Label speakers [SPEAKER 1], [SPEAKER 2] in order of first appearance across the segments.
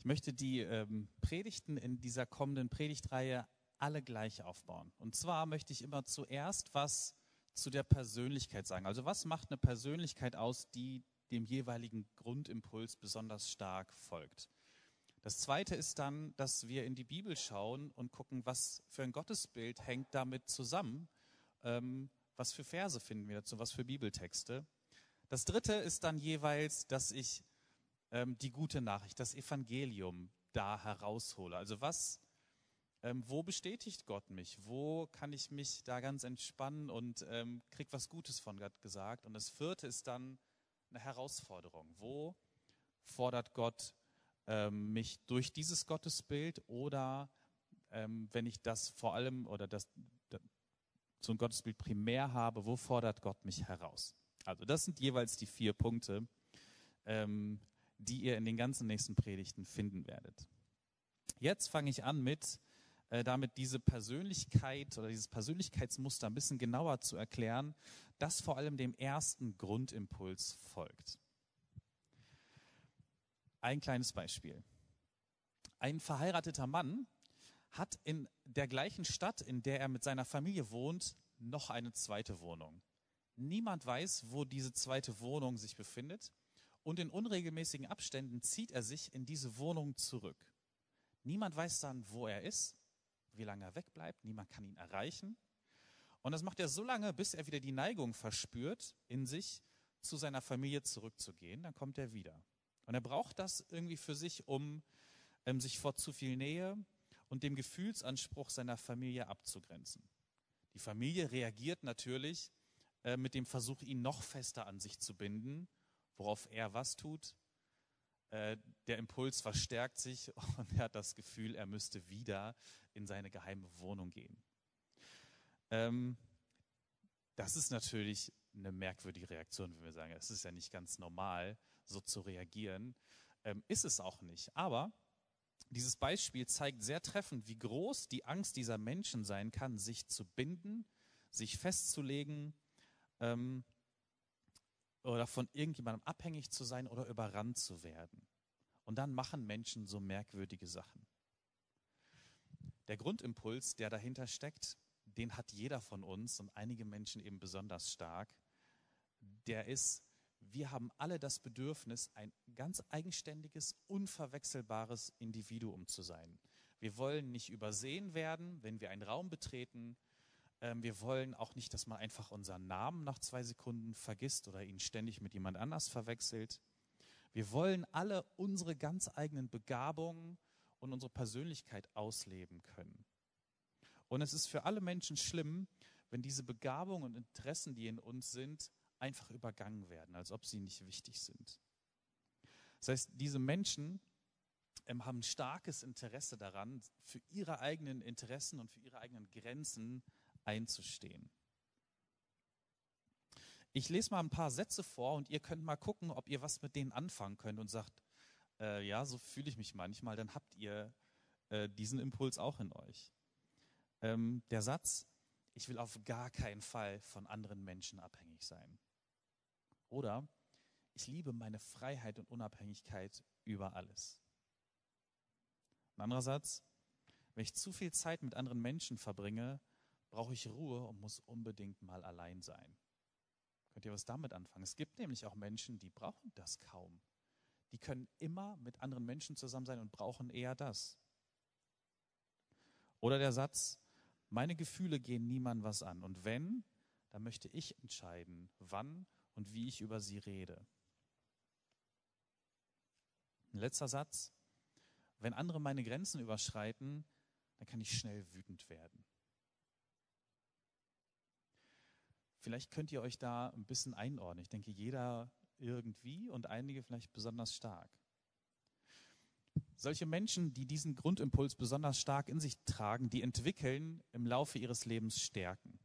[SPEAKER 1] Ich möchte die ähm, Predigten in dieser kommenden Predigtreihe alle gleich aufbauen. Und zwar möchte ich immer zuerst was zu der Persönlichkeit sagen. Also was macht eine Persönlichkeit aus, die dem jeweiligen Grundimpuls besonders stark folgt? Das zweite ist dann, dass wir in die Bibel schauen und gucken, was für ein Gottesbild hängt damit zusammen. Ähm, was für Verse finden wir dazu, was für Bibeltexte. Das dritte ist dann jeweils, dass ich ähm, die gute Nachricht, das Evangelium da heraushole. Also was, ähm, wo bestätigt Gott mich? Wo kann ich mich da ganz entspannen und ähm, krieg was Gutes von Gott gesagt? Und das vierte ist dann eine Herausforderung. Wo fordert Gott ähm, mich durch dieses Gottesbild oder ähm, wenn ich das vor allem oder das, so ein Gottesbild primär habe, wo fordert Gott mich heraus? Also das sind jeweils die vier Punkte, ähm, die ihr in den ganzen nächsten Predigten finden werdet. Jetzt fange ich an mit, äh, damit diese Persönlichkeit oder dieses Persönlichkeitsmuster ein bisschen genauer zu erklären, das vor allem dem ersten Grundimpuls folgt. Ein kleines Beispiel. Ein verheirateter Mann hat in der gleichen Stadt, in der er mit seiner Familie wohnt, noch eine zweite Wohnung. Niemand weiß, wo diese zweite Wohnung sich befindet und in unregelmäßigen Abständen zieht er sich in diese Wohnung zurück. Niemand weiß dann, wo er ist, wie lange er wegbleibt, niemand kann ihn erreichen. Und das macht er so lange, bis er wieder die Neigung verspürt, in sich zu seiner Familie zurückzugehen. Dann kommt er wieder. Und er braucht das irgendwie für sich, um ähm, sich vor zu viel Nähe und dem Gefühlsanspruch seiner Familie abzugrenzen. Die Familie reagiert natürlich äh, mit dem Versuch, ihn noch fester an sich zu binden worauf er was tut. Äh, der Impuls verstärkt sich und er hat das Gefühl, er müsste wieder in seine geheime Wohnung gehen. Ähm, das ist natürlich eine merkwürdige Reaktion, wenn wir sagen, es ist ja nicht ganz normal, so zu reagieren. Ähm, ist es auch nicht. Aber dieses Beispiel zeigt sehr treffend, wie groß die Angst dieser Menschen sein kann, sich zu binden, sich festzulegen ähm, oder von irgendjemandem abhängig zu sein oder überrannt zu werden. Und dann machen Menschen so merkwürdige Sachen. Der Grundimpuls, der dahinter steckt, den hat jeder von uns und einige Menschen eben besonders stark. Der ist, wir haben alle das Bedürfnis, ein ganz eigenständiges, unverwechselbares Individuum zu sein. Wir wollen nicht übersehen werden, wenn wir einen Raum betreten. Ähm, wir wollen auch nicht, dass man einfach unseren Namen nach zwei Sekunden vergisst oder ihn ständig mit jemand anders verwechselt. Wir wollen alle unsere ganz eigenen Begabungen und unsere Persönlichkeit ausleben können. Und es ist für alle Menschen schlimm, wenn diese Begabungen und Interessen, die in uns sind, einfach übergangen werden, als ob sie nicht wichtig sind. Das heißt, diese Menschen ähm, haben starkes Interesse daran, für ihre eigenen Interessen und für ihre eigenen Grenzen einzustehen. Ich lese mal ein paar Sätze vor und ihr könnt mal gucken, ob ihr was mit denen anfangen könnt und sagt, äh, ja, so fühle ich mich manchmal, dann habt ihr äh, diesen Impuls auch in euch. Ähm, der Satz, ich will auf gar keinen Fall von anderen Menschen abhängig sein. Oder ich liebe meine Freiheit und Unabhängigkeit über alles. Ein anderer Satz, wenn ich zu viel Zeit mit anderen Menschen verbringe, brauche ich Ruhe und muss unbedingt mal allein sein. Könnt ihr was damit anfangen? Es gibt nämlich auch Menschen, die brauchen das kaum. Die können immer mit anderen Menschen zusammen sein und brauchen eher das. Oder der Satz, meine Gefühle gehen niemandem was an. Und wenn, dann möchte ich entscheiden, wann und wie ich über sie rede. Ein letzter Satz, wenn andere meine Grenzen überschreiten, dann kann ich schnell wütend werden. Vielleicht könnt ihr euch da ein bisschen einordnen. Ich denke, jeder irgendwie und einige vielleicht besonders stark. Solche Menschen, die diesen Grundimpuls besonders stark in sich tragen, die entwickeln im Laufe ihres Lebens Stärken.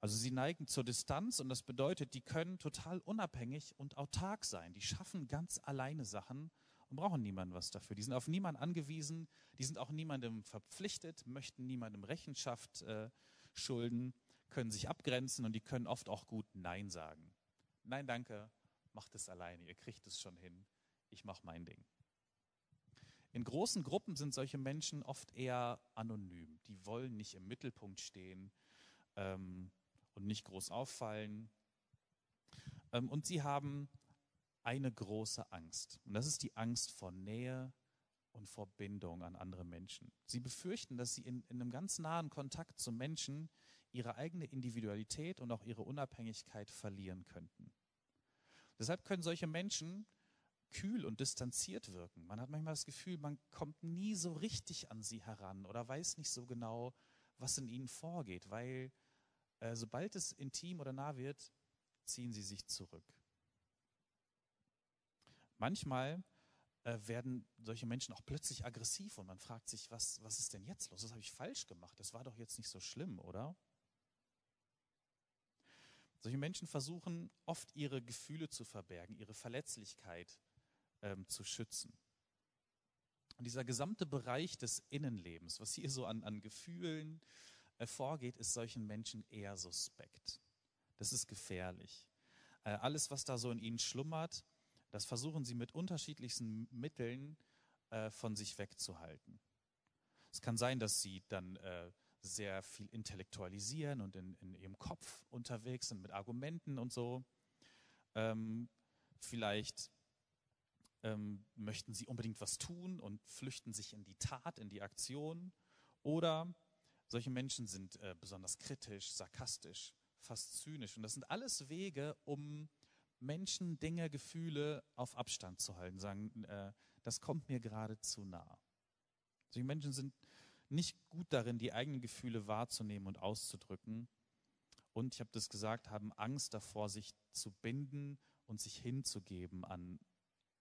[SPEAKER 1] Also sie neigen zur Distanz und das bedeutet, die können total unabhängig und autark sein. Die schaffen ganz alleine Sachen und brauchen niemanden was dafür. Die sind auf niemanden angewiesen, die sind auch niemandem verpflichtet, möchten niemandem Rechenschaft äh, schulden können sich abgrenzen und die können oft auch gut Nein sagen. Nein, danke, macht es alleine, ihr kriegt es schon hin, ich mache mein Ding. In großen Gruppen sind solche Menschen oft eher anonym. Die wollen nicht im Mittelpunkt stehen ähm, und nicht groß auffallen. Ähm, und sie haben eine große Angst. Und das ist die Angst vor Nähe und vor Bindung an andere Menschen. Sie befürchten, dass sie in, in einem ganz nahen Kontakt zu Menschen ihre eigene Individualität und auch ihre Unabhängigkeit verlieren könnten. Deshalb können solche Menschen kühl und distanziert wirken. Man hat manchmal das Gefühl, man kommt nie so richtig an sie heran oder weiß nicht so genau, was in ihnen vorgeht, weil äh, sobald es intim oder nah wird, ziehen sie sich zurück. Manchmal äh, werden solche Menschen auch plötzlich aggressiv und man fragt sich, was, was ist denn jetzt los? Was habe ich falsch gemacht? Das war doch jetzt nicht so schlimm, oder? Solche Menschen versuchen oft ihre Gefühle zu verbergen, ihre Verletzlichkeit ähm, zu schützen. Und dieser gesamte Bereich des Innenlebens, was hier so an, an Gefühlen äh, vorgeht, ist solchen Menschen eher suspekt. Das ist gefährlich. Äh, alles, was da so in ihnen schlummert, das versuchen sie mit unterschiedlichsten Mitteln äh, von sich wegzuhalten. Es kann sein, dass sie dann äh, sehr viel intellektualisieren und in, in, ihrem Kopf unterwegs sind mit Argumenten und so. Ähm, vielleicht ähm, möchten sie unbedingt was tun und flüchten sich in die Tat, in die Aktion. Oder solche Menschen sind äh, besonders kritisch, sarkastisch, fast zynisch. Und das sind alles Wege, um Menschen, Dinge, Gefühle auf Abstand zu halten, sagen, äh, das kommt mir gerade zu nah. Solche Menschen sind nicht gut darin, die eigenen Gefühle wahrzunehmen und auszudrücken. Und ich habe das gesagt, haben Angst davor, sich zu binden und sich hinzugeben an,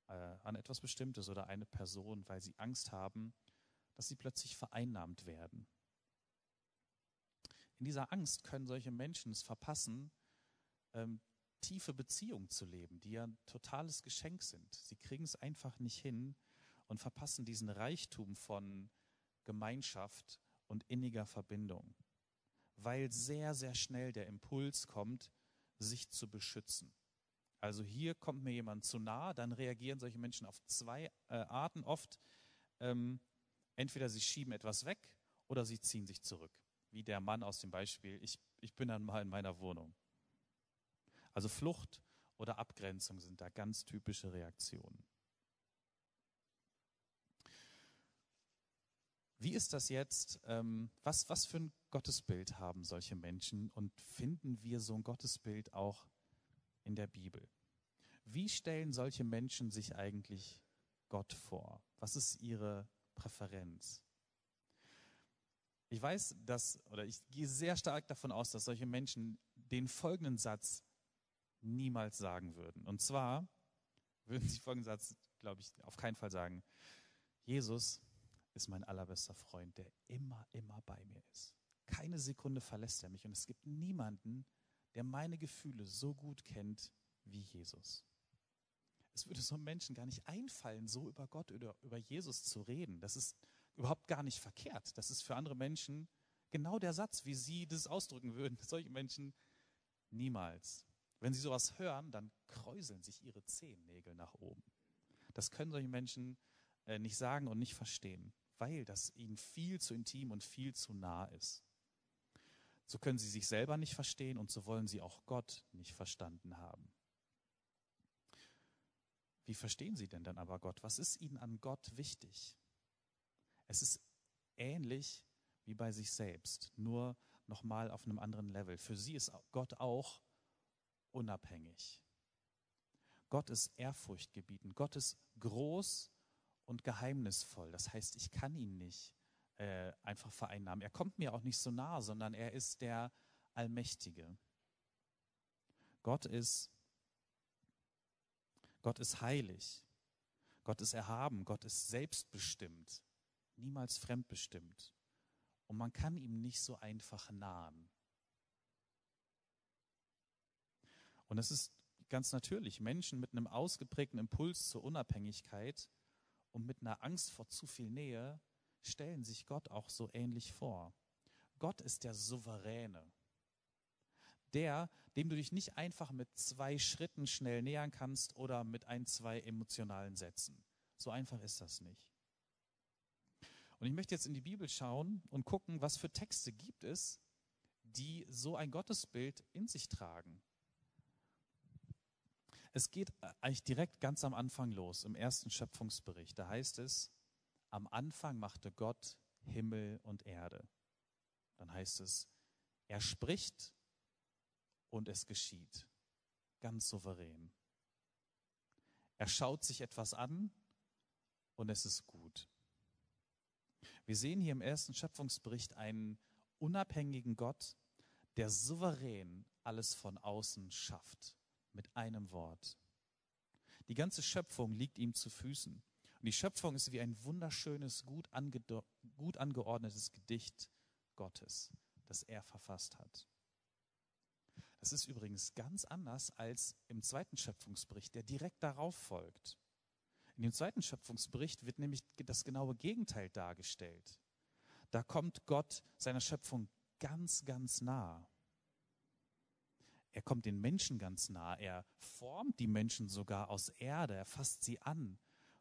[SPEAKER 1] äh, an etwas Bestimmtes oder eine Person, weil sie Angst haben, dass sie plötzlich vereinnahmt werden. In dieser Angst können solche Menschen es verpassen, ähm, tiefe Beziehungen zu leben, die ja ein totales Geschenk sind. Sie kriegen es einfach nicht hin und verpassen diesen Reichtum von Gemeinschaft und inniger Verbindung, weil sehr, sehr schnell der Impuls kommt, sich zu beschützen. Also hier kommt mir jemand zu nah, dann reagieren solche Menschen auf zwei äh, Arten oft. Ähm, entweder sie schieben etwas weg oder sie ziehen sich zurück. Wie der Mann aus dem Beispiel, ich, ich bin dann mal in meiner Wohnung. Also Flucht oder Abgrenzung sind da ganz typische Reaktionen. Wie ist das jetzt? Ähm, was, was für ein Gottesbild haben solche Menschen und finden wir so ein Gottesbild auch in der Bibel? Wie stellen solche Menschen sich eigentlich Gott vor? Was ist ihre Präferenz? Ich weiß, dass, oder ich gehe sehr stark davon aus, dass solche Menschen den folgenden Satz niemals sagen würden. Und zwar würden sie folgenden Satz, glaube ich, auf keinen Fall sagen. Jesus ist mein allerbester Freund, der immer, immer bei mir ist. Keine Sekunde verlässt er mich und es gibt niemanden, der meine Gefühle so gut kennt wie Jesus. Es würde so einem Menschen gar nicht einfallen, so über Gott oder über Jesus zu reden. Das ist überhaupt gar nicht verkehrt. Das ist für andere Menschen genau der Satz, wie sie das ausdrücken würden. Solche Menschen niemals. Wenn sie sowas hören, dann kräuseln sich ihre Zehennägel nach oben. Das können solche Menschen äh, nicht sagen und nicht verstehen, weil das ihnen viel zu intim und viel zu nah ist. So können sie sich selber nicht verstehen und so wollen sie auch Gott nicht verstanden haben. Wie verstehen sie denn dann aber Gott? Was ist ihnen an Gott wichtig? Es ist ähnlich wie bei sich selbst, nur nochmal auf einem anderen Level. Für sie ist Gott auch unabhängig. Gott ist ehrfurchtgebietend. Gott ist groß und geheimnisvoll. Das heißt, ich kann ihn nicht äh, einfach vereinnahmen. Er kommt mir auch nicht so nah, sondern er ist der Allmächtige. Gott ist, Gott ist heilig. Gott ist erhaben. Gott ist selbstbestimmt. Niemals fremdbestimmt. Und man kann ihm nicht so einfach nahen. Und es ist ganz natürlich, Menschen mit einem ausgeprägten Impuls zur Unabhängigkeit und mit einer Angst vor zu viel Nähe stellen sich Gott auch so ähnlich vor. Gott ist der Souveräne. Der, dem du dich nicht einfach mit zwei Schritten schnell nähern kannst oder mit ein, zwei emotionalen Sätzen. So einfach ist das nicht. Und ich möchte jetzt in die Bibel schauen und gucken, was für Texte gibt es, die so ein Gottesbild in sich tragen. Es geht eigentlich direkt ganz am Anfang los, im ersten Schöpfungsbericht. Da heißt es, am Anfang machte Gott Himmel und Erde. Dann heißt es, er spricht und es geschieht. Ganz souverän. Er schaut sich etwas an und es ist gut. Wir sehen hier im ersten Schöpfungsbericht einen unabhängigen Gott, der souverän alles von außen schafft, mit einem Wort. Die ganze Schöpfung liegt ihm zu Füßen. Und die Schöpfung ist wie ein wunderschönes, gut, gut angeordnetes Gedicht Gottes, das er verfasst hat. Das ist übrigens ganz anders als im zweiten Schöpfungsbericht, der direkt darauf folgt. In dem zweiten Schöpfungsbericht wird nämlich das genaue Gegenteil dargestellt. Da kommt Gott seiner Schöpfung ganz, ganz nah. Er kommt den Menschen ganz nah. Er formt die Menschen sogar aus Erde. Er fasst sie an,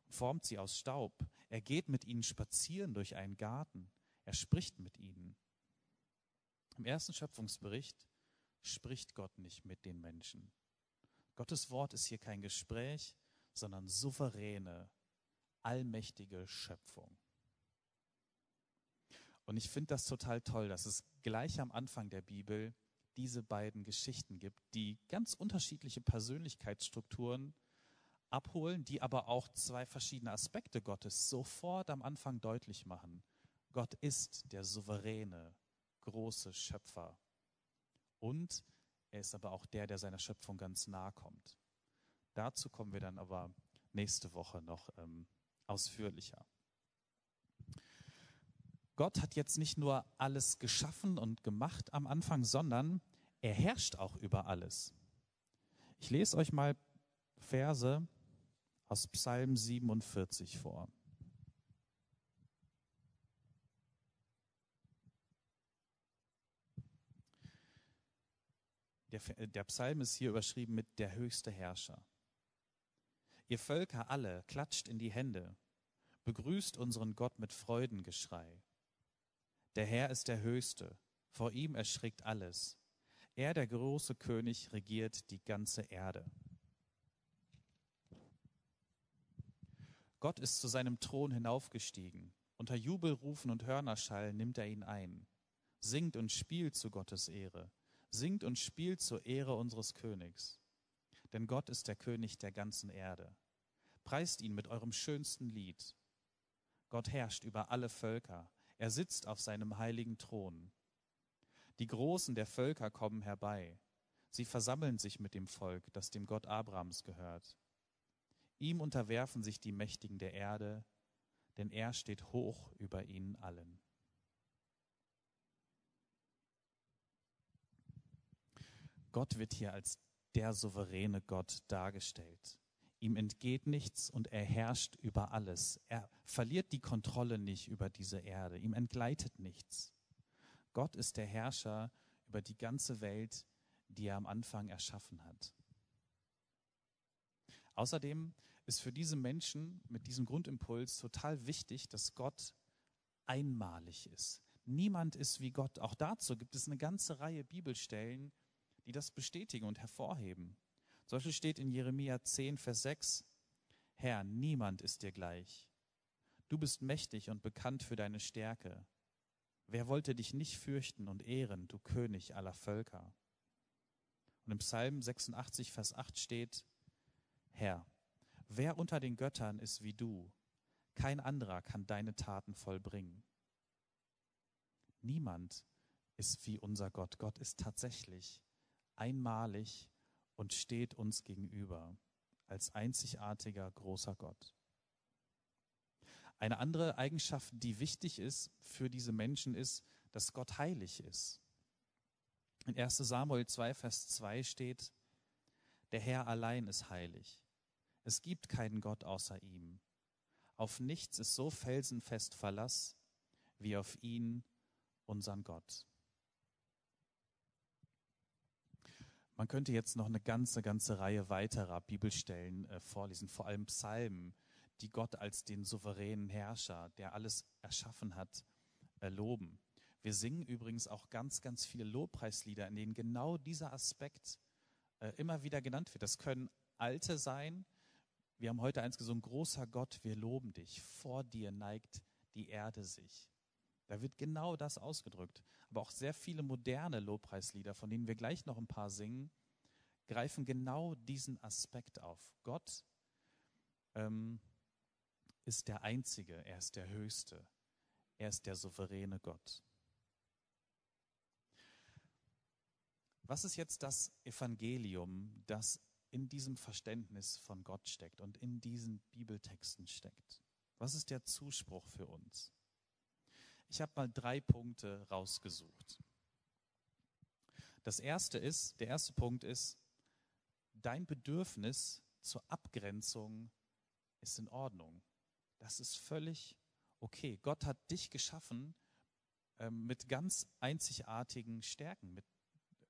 [SPEAKER 1] formt sie aus Staub. Er geht mit ihnen spazieren durch einen Garten. Er spricht mit ihnen. Im ersten Schöpfungsbericht spricht Gott nicht mit den Menschen. Gottes Wort ist hier kein Gespräch, sondern souveräne, allmächtige Schöpfung. Und ich finde das total toll, dass es gleich am Anfang der Bibel diese beiden Geschichten gibt, die ganz unterschiedliche Persönlichkeitsstrukturen abholen, die aber auch zwei verschiedene Aspekte Gottes sofort am Anfang deutlich machen. Gott ist der souveräne, große Schöpfer. Und er ist aber auch der, der seiner Schöpfung ganz nahe kommt. Dazu kommen wir dann aber nächste Woche noch ähm, ausführlicher. Gott hat jetzt nicht nur alles geschaffen und gemacht am Anfang, sondern er herrscht auch über alles. Ich lese euch mal Verse aus Psalm 47 vor. Der, der, Psalm ist hier überschrieben mit der höchste Herrscher. Ihr Völker alle, klatscht in die Hände, begrüßt unseren Gott mit Freudengeschrei. Der Herr ist der Höchste, vor ihm erschrickt alles. Er, der große König, regiert die ganze Erde. Gott ist zu seinem Thron hinaufgestiegen. Unter Jubelrufen und Hörnerschall nimmt er ihn ein. Singt und spielt zu Gottes Ehre. Singt und spielt zur Ehre unseres Königs denn Gott ist der König der ganzen Erde. Preist ihn mit eurem schönsten Lied. Gott herrscht über alle Völker, er sitzt auf seinem heiligen Thron. Die Großen der Völker kommen herbei, sie versammeln sich mit dem Volk, das dem Gott Abrahams gehört. Ihm unterwerfen sich die Mächtigen der Erde, denn er steht hoch über ihnen allen. Gott wird hier als der souveräne Gott dargestellt. Ihm entgeht nichts und er herrscht über alles. Er verliert die Kontrolle nicht über diese Erde. Ihm entgleitet nichts. Gott ist der Herrscher über die ganze Welt, die er am Anfang erschaffen hat. Außerdem ist für diese Menschen mit diesem Grundimpuls total wichtig, dass Gott einmalig ist. Niemand ist wie Gott. Auch dazu gibt es eine ganze Reihe Bibelstellen, die das bestätigen und hervorheben. Zum Beispiel steht in Jeremia 10, Vers 6, Herr, niemand ist dir gleich. Du bist mächtig und bekannt für deine Stärke. Wer wollte dich nicht fürchten und ehren, du König aller Völker? Und im Psalm 86, Vers 8 steht, Herr, wer unter den Göttern ist wie du? Kein anderer kann deine Taten vollbringen. Niemand ist wie unser Gott. Gott ist tatsächlich einmalig und steht uns gegenüber als einzigartiger großer Gott. Eine andere Eigenschaft, die wichtig ist für diese Menschen, ist, dass Gott heilig ist. In 1 Samuel 2, Vers 2 steht, der Herr allein ist heilig. Es gibt keinen Gott außer ihm. Auf nichts ist so felsenfest Verlass wie auf ihn, unseren Gott. Man könnte jetzt noch eine ganze, ganze Reihe weiterer Bibelstellen äh, vorlesen, vor allem Psalmen, die Gott als den souveränen Herrscher, der alles erschaffen hat, loben. Wir singen übrigens auch ganz, ganz viele Lobpreislieder, in denen genau dieser Aspekt äh, immer wieder genannt wird. Das können alte sein. Wir haben heute eins gesungen, großer Gott, wir loben dich. Vor dir neigt die Erde sich. Da wird genau das ausgedrückt. Aber auch sehr viele moderne Lobpreislieder, von denen wir gleich noch ein paar singen, greifen genau diesen Aspekt auf. Gott ähm, ist der Einzige, er ist der Höchste, er ist der souveräne Gott. Was ist jetzt das Evangelium, das in diesem Verständnis von Gott steckt und in diesen Bibeltexten steckt? Was ist der Zuspruch für uns? Ich habe mal drei Punkte rausgesucht. Das erste ist, der erste Punkt ist, dein Bedürfnis zur Abgrenzung ist in Ordnung. Das ist völlig okay. Gott hat dich geschaffen ähm, mit ganz einzigartigen Stärken. Mit,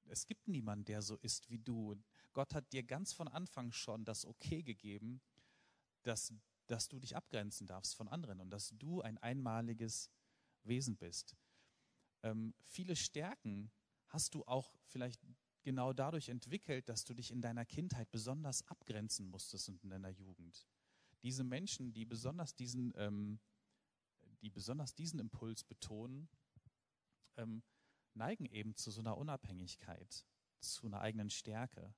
[SPEAKER 1] es gibt niemanden, der so ist wie du. Gott hat dir ganz von Anfang schon das Okay gegeben, dass, dass du dich abgrenzen darfst von anderen und dass du ein einmaliges Wesen bist. Ähm, viele Stärken hast du auch vielleicht genau dadurch entwickelt, dass du dich in deiner Kindheit besonders abgrenzen musstest und in deiner Jugend. Diese Menschen, die besonders diesen, ähm, die besonders diesen Impuls betonen, ähm, neigen eben zu so einer Unabhängigkeit, zu einer eigenen Stärke.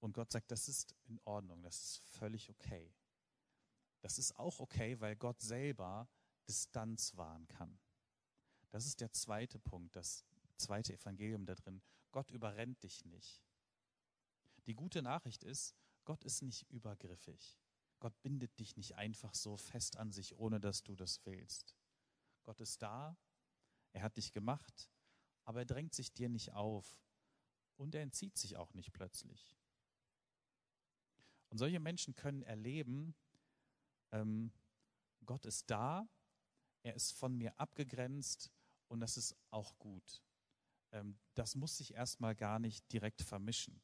[SPEAKER 1] Und Gott sagt, das ist in Ordnung, das ist völlig okay. Das ist auch okay, weil Gott selber Distanz wahren kann. Das ist der zweite Punkt, das zweite Evangelium da drin. Gott überrennt dich nicht. Die gute Nachricht ist, Gott ist nicht übergriffig. Gott bindet dich nicht einfach so fest an sich, ohne dass du das willst. Gott ist da, er hat dich gemacht, aber er drängt sich dir nicht auf und er entzieht sich auch nicht plötzlich. Und solche Menschen können erleben, ähm, Gott ist da, er ist von mir abgegrenzt und das ist auch gut. Ähm, das muss sich erstmal gar nicht direkt vermischen.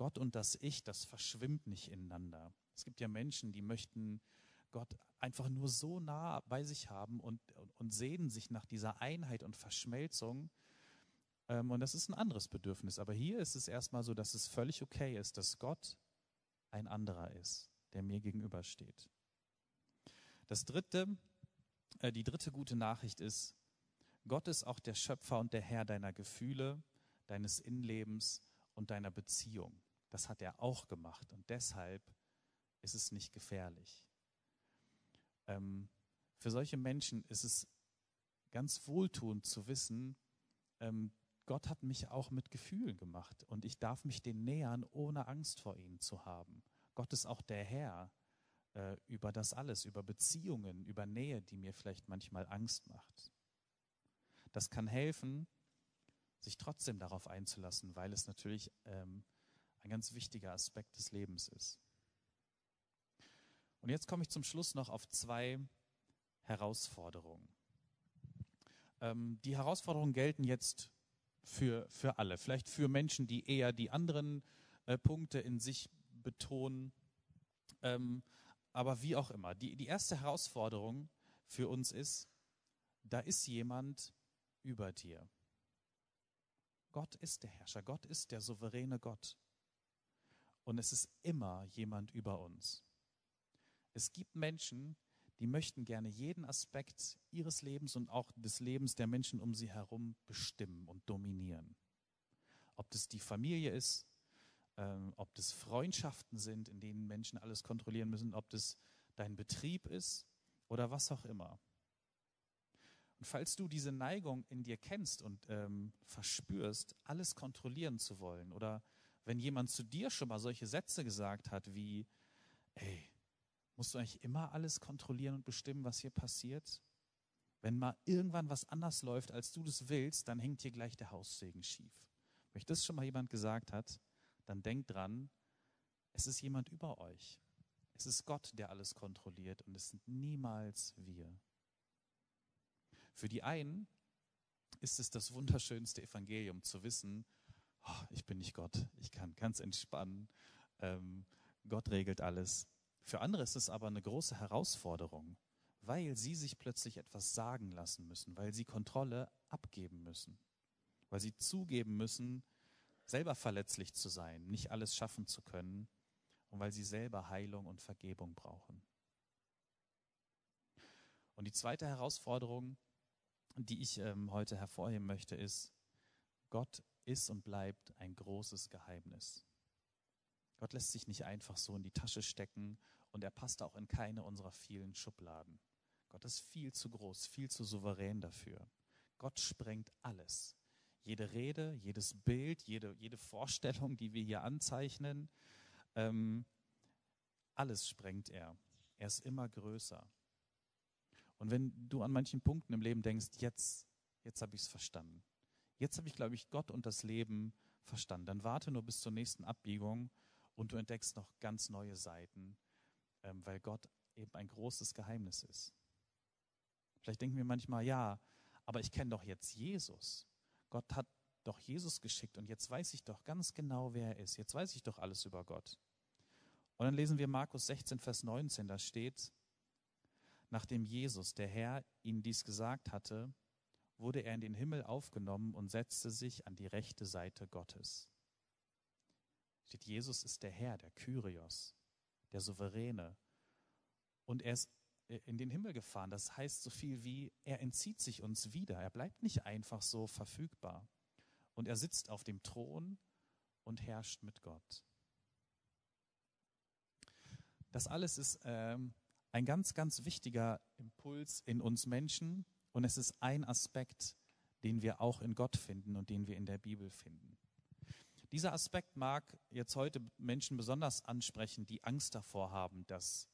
[SPEAKER 1] Gott und das Ich, das verschwimmt nicht ineinander. Es gibt ja Menschen, die möchten Gott einfach nur so nah bei sich haben und, und, sehnen sich nach dieser Einheit und Verschmelzung. Ähm, und das ist ein anderes Bedürfnis. Aber hier ist es erstmal so, dass es völlig okay ist, dass Gott ein anderer ist, der mir gegenübersteht. Das dritte, äh, die dritte gute Nachricht ist, Gott ist auch der Schöpfer und der Herr deiner Gefühle, deines Innenlebens und deiner Beziehung. Das hat er auch gemacht und deshalb ist es nicht gefährlich. Ähm, für solche Menschen ist es ganz wohltuend zu wissen, ähm, Gott hat mich auch mit Gefühlen gemacht und ich darf mich denen nähern, ohne Angst vor ihnen zu haben. Gott ist auch der Herr äh, über das alles, über Beziehungen, über Nähe, die mir vielleicht manchmal Angst macht. Das kann helfen, sich trotzdem darauf einzulassen, weil es natürlich ähm, ein ganz wichtiger Aspekt des Lebens ist. Und jetzt komme ich zum Schluss noch auf zwei Herausforderungen. Ähm, die Herausforderungen gelten jetzt für, für alle. Vielleicht für Menschen, die eher die anderen äh, Punkte in sich betonen. Ähm, aber wie auch immer. Die, die erste Herausforderung für uns ist, da ist jemand über dir. Gott ist der Herrscher, Gott ist der souveräne Gott. Und es ist immer jemand über uns. Es gibt Menschen, die möchten gerne jeden Aspekt ihres Lebens und auch des Lebens der Menschen um sie herum bestimmen und dominieren. Ob das die Familie ist, ähm, ob das Freundschaften sind, in denen Menschen alles kontrollieren müssen, ob das dein Betrieb ist oder was auch immer. Und falls du diese Neigung in dir kennst und ähm, verspürst, alles kontrollieren zu wollen, oder wenn jemand zu dir schon mal solche Sätze gesagt hat wie, ey, musst du eigentlich immer alles kontrollieren und bestimmen, was hier passiert? Wenn mal irgendwann was anders läuft, als du das willst, dann hängt hier gleich der Haussegen schief. Wenn euch das schon mal jemand gesagt hat, dann denkt dran, es ist jemand über euch. Es ist Gott, der alles kontrolliert und es sind niemals wir. Für die einen ist es das wunderschönste Evangelium zu wissen, oh, ich bin nicht Gott, ich kann ganz entspannen, ähm, Gott regelt alles. Für andere ist es aber eine große Herausforderung, weil sie sich plötzlich etwas sagen lassen müssen, weil sie Kontrolle abgeben müssen, weil sie zugeben müssen, selber verletzlich zu sein, nicht alles schaffen zu können und weil sie selber Heilung und Vergebung brauchen. Und die zweite Herausforderung, die ich ähm, heute hervorheben möchte, ist, Gott ist und bleibt ein großes Geheimnis. Gott lässt sich nicht einfach so in die Tasche stecken und er passt auch in keine unserer vielen Schubladen. Gott ist viel zu groß, viel zu souverän dafür. Gott sprengt alles. Jede Rede, jedes Bild, jede, jede Vorstellung, die wir hier anzeichnen, ähm, alles sprengt er. Er ist immer größer. Und wenn du an manchen Punkten im Leben denkst, jetzt, jetzt habe ich es verstanden. Jetzt habe ich, glaube ich, Gott und das Leben verstanden. Dann warte nur bis zur nächsten Abbiegung und du entdeckst noch ganz neue Seiten, ähm, weil Gott eben ein großes Geheimnis ist. Vielleicht denken wir manchmal, ja, aber ich kenne doch jetzt Jesus. Gott hat doch Jesus geschickt und jetzt weiß ich doch ganz genau, wer er ist. Jetzt weiß ich doch alles über Gott. Und dann lesen wir Markus 16, Vers 19, da steht, nachdem Jesus, der Herr, ihnen dies gesagt hatte, wurde er in den Himmel aufgenommen und setzte sich an die rechte Seite Gottes. Steht, Jesus ist der Herr, der Kyrios, der Souveräne. Und er ist äh, in den Himmel gefahren. Das heißt so viel wie, er entzieht sich uns wieder. Er bleibt nicht einfach so verfügbar. Und er sitzt auf dem Thron und herrscht mit Gott. Das alles ist ähm, ein ganz, ganz wichtiger Impuls in uns Menschen und es ist ein Aspekt, den wir auch in Gott finden und den wir in der Bibel finden. Dieser Aspekt mag jetzt heute Menschen besonders ansprechen, die Angst davor haben, dass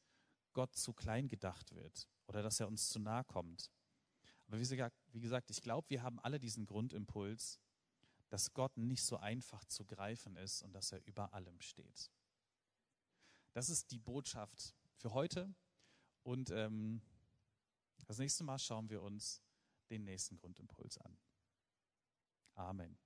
[SPEAKER 1] Gott zu klein gedacht wird oder dass er uns zu nahe kommt. Aber wie gesagt, ich glaube, wir haben alle diesen Grundimpuls, dass Gott nicht so einfach zu greifen ist und dass er über allem steht. Das ist die Botschaft für heute. Und ähm, das nächste Mal schauen wir uns den nächsten Grundimpuls an. Amen.